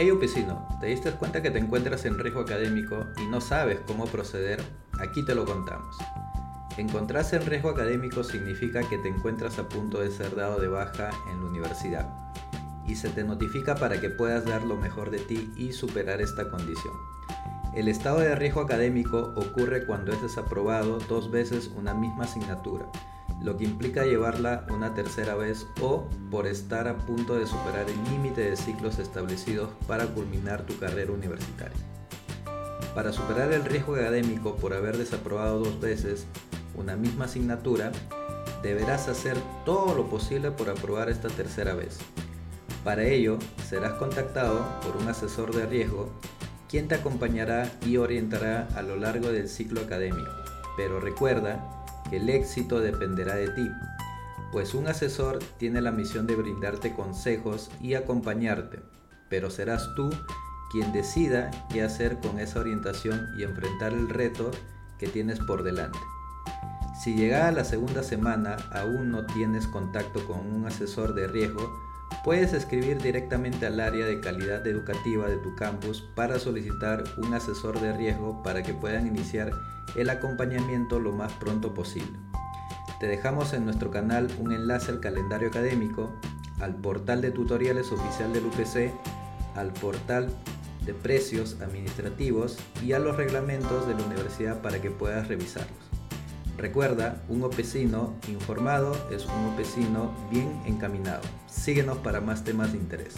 Hey Upicino, ¿te diste cuenta que te encuentras en riesgo académico y no sabes cómo proceder? Aquí te lo contamos. Encontrarse en riesgo académico significa que te encuentras a punto de ser dado de baja en la universidad y se te notifica para que puedas dar lo mejor de ti y superar esta condición. El estado de riesgo académico ocurre cuando es desaprobado dos veces una misma asignatura lo que implica llevarla una tercera vez o por estar a punto de superar el límite de ciclos establecidos para culminar tu carrera universitaria. Para superar el riesgo académico por haber desaprobado dos veces una misma asignatura, deberás hacer todo lo posible por aprobar esta tercera vez. Para ello, serás contactado por un asesor de riesgo, quien te acompañará y orientará a lo largo del ciclo académico. Pero recuerda el éxito dependerá de ti, pues un asesor tiene la misión de brindarte consejos y acompañarte, pero serás tú quien decida qué hacer con esa orientación y enfrentar el reto que tienes por delante. Si llegada la segunda semana aún no tienes contacto con un asesor de riesgo, puedes escribir directamente al área de calidad educativa de tu campus para solicitar un asesor de riesgo para que puedan iniciar el acompañamiento lo más pronto posible. Te dejamos en nuestro canal un enlace al calendario académico, al portal de tutoriales oficial del UPC, al portal de precios administrativos y a los reglamentos de la universidad para que puedas revisarlos. Recuerda, un opecino informado es un opecino bien encaminado. Síguenos para más temas de interés.